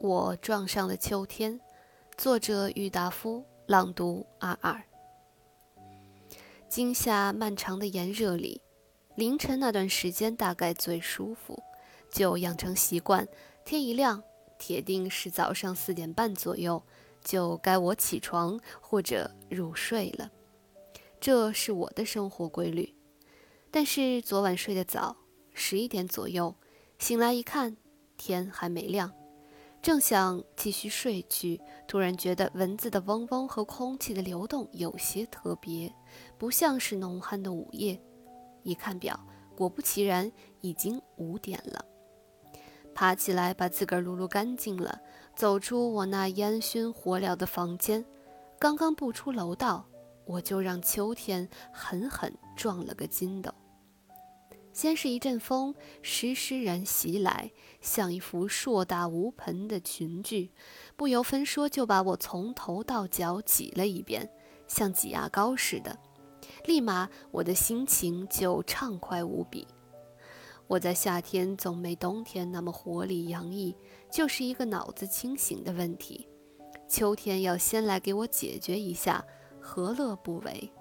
我撞上了秋天。作者：郁达夫，朗读：阿尔。今夏漫长的炎热里，凌晨那段时间大概最舒服，就养成习惯，天一亮，铁定是早上四点半左右，就该我起床或者入睡了。这是我的生活规律。但是昨晚睡得早，十一点左右醒来一看，天还没亮。正想继续睡去，突然觉得蚊子的嗡嗡和空气的流动有些特别，不像是浓寒的午夜。一看表，果不其然，已经五点了。爬起来把自个儿撸撸干净了，走出我那烟熏火燎的房间，刚刚步出楼道，我就让秋天狠狠撞了个筋斗。先是一阵风，湿湿然袭来，像一幅硕大无朋的群剧，不由分说就把我从头到脚挤了一遍，像挤牙膏似的。立马我的心情就畅快无比。我在夏天总没冬天那么活力洋溢，就是一个脑子清醒的问题。秋天要先来给我解决一下，何乐不为？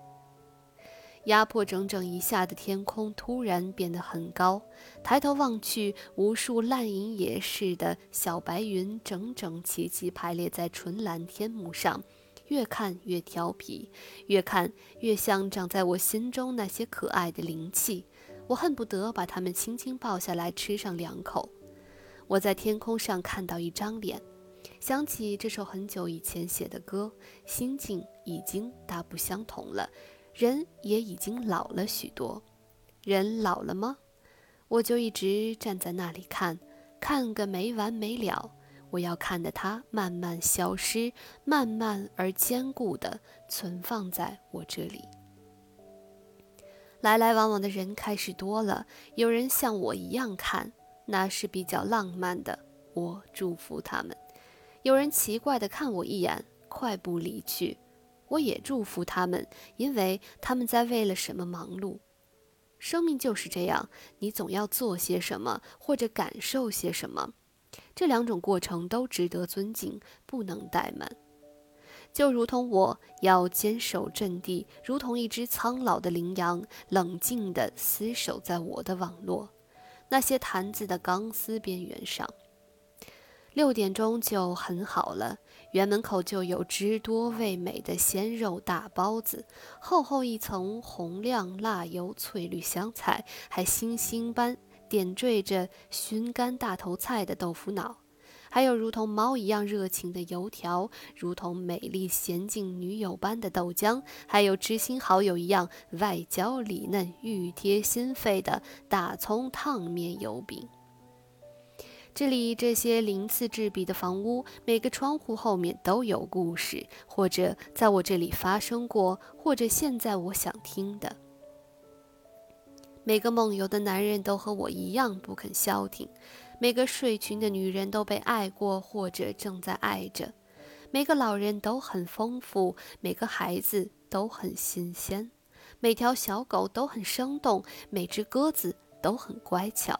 压迫整整一下的天空突然变得很高，抬头望去，无数烂银野似的小白云整整齐齐排列在纯蓝天幕上，越看越调皮，越看越像长在我心中那些可爱的灵气。我恨不得把它们轻轻抱下来吃上两口。我在天空上看到一张脸，想起这首很久以前写的歌，心境已经大不相同了。人也已经老了许多，人老了吗？我就一直站在那里看，看个没完没了。我要看的它慢慢消失，慢慢而坚固地存放在我这里。来来往往的人开始多了，有人像我一样看，那是比较浪漫的。我祝福他们。有人奇怪地看我一眼，快步离去。我也祝福他们，因为他们在为了什么忙碌。生命就是这样，你总要做些什么，或者感受些什么。这两种过程都值得尊敬，不能怠慢。就如同我要坚守阵地，如同一只苍老的羚羊，冷静地厮守在我的网络，那些坛子的钢丝边缘上。六点钟就很好了。园门口就有汁多味美的鲜肉大包子，厚厚一层红亮辣油翠绿香菜，还星星般点缀着熏干大头菜的豆腐脑，还有如同猫一样热情的油条，如同美丽娴静女友般的豆浆，还有知心好友一样外焦里嫩、欲贴心肺的大葱烫面油饼。这里这些鳞次栉比的房屋，每个窗户后面都有故事，或者在我这里发生过，或者现在我想听的。每个梦游的男人都和我一样不肯消停，每个睡裙的女人都被爱过，或者正在爱着。每个老人都很丰富，每个孩子都很新鲜，每条小狗都很生动，每只鸽子都很乖巧。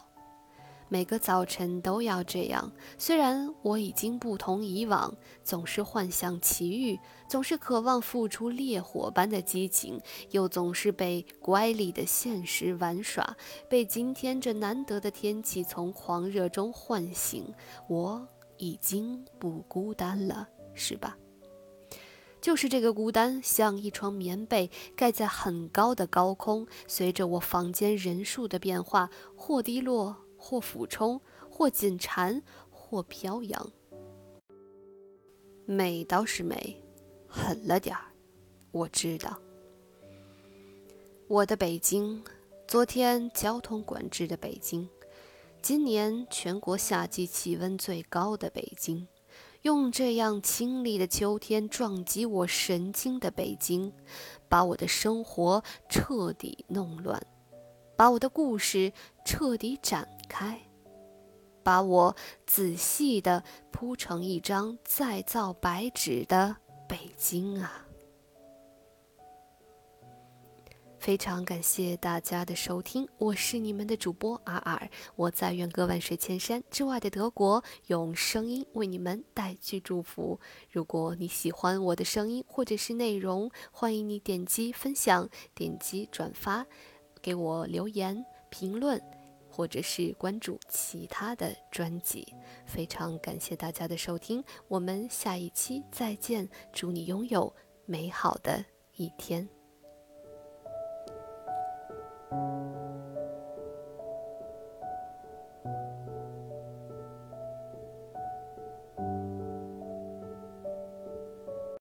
每个早晨都要这样。虽然我已经不同以往，总是幻想奇遇，总是渴望付出烈火般的激情，又总是被乖戾的现实玩耍，被今天这难得的天气从狂热中唤醒。我已经不孤单了，是吧？就是这个孤单，像一床棉被盖在很高的高空，随着我房间人数的变化，或低落。或俯冲，或紧缠，或飘扬。美倒是美，狠了点儿。我知道，我的北京，昨天交通管制的北京，今年全国夏季气温最高的北京，用这样清丽的秋天撞击我神经的北京，把我的生活彻底弄乱，把我的故事彻底展。开，把我仔细地铺成一张再造白纸的北京啊！非常感谢大家的收听，我是你们的主播阿尔，我在远隔万水千山之外的德国，用声音为你们带去祝福。如果你喜欢我的声音或者是内容，欢迎你点击分享、点击转发，给我留言评论，或者是关注其他的专辑。非常感谢大家的收听，我们下一期再见，祝你拥有美好的一天。